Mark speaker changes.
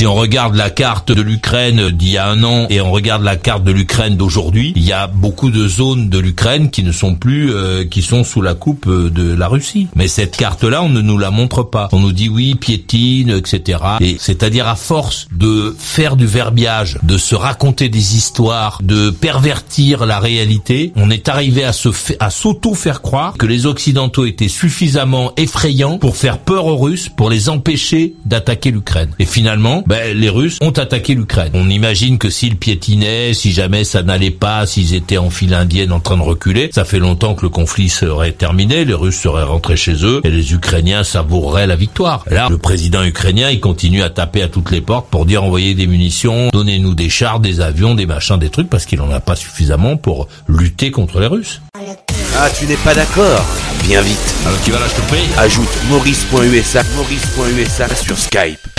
Speaker 1: Si on regarde la carte de l'Ukraine d'il y a un an et on regarde la carte de l'Ukraine d'aujourd'hui, il y a beaucoup de zones de l'Ukraine qui ne sont plus, euh, qui sont sous la coupe euh, de la Russie. Mais cette carte-là, on ne nous la montre pas. On nous dit oui, piétine, etc. Et c'est-à-dire à force de faire du verbiage, de se raconter des histoires, de pervertir la réalité, on est arrivé à se à s'auto faire croire que les Occidentaux étaient suffisamment effrayants pour faire peur aux Russes, pour les empêcher d'attaquer l'Ukraine. Et finalement, ben, les Russes ont attaqué l'Ukraine. On imagine que s'ils piétinaient, si jamais ça n'allait pas, s'ils étaient en file indienne en train de reculer, ça fait longtemps que le conflit serait terminé, les Russes seraient rentrés chez eux et les Ukrainiens savoureraient la victoire. Là, le président ukrainien, il continue à taper à toutes les portes pour dire envoyez des munitions, donnez-nous des chars, des avions, des machins, des trucs, parce qu'il en a pas suffisamment pour lutter contre les Russes.
Speaker 2: Ah, tu n'es pas d'accord? Viens vite.
Speaker 1: Alors tu vas là, je te prie.
Speaker 2: Ajoute maurice.usa, maurice.usa sur Skype.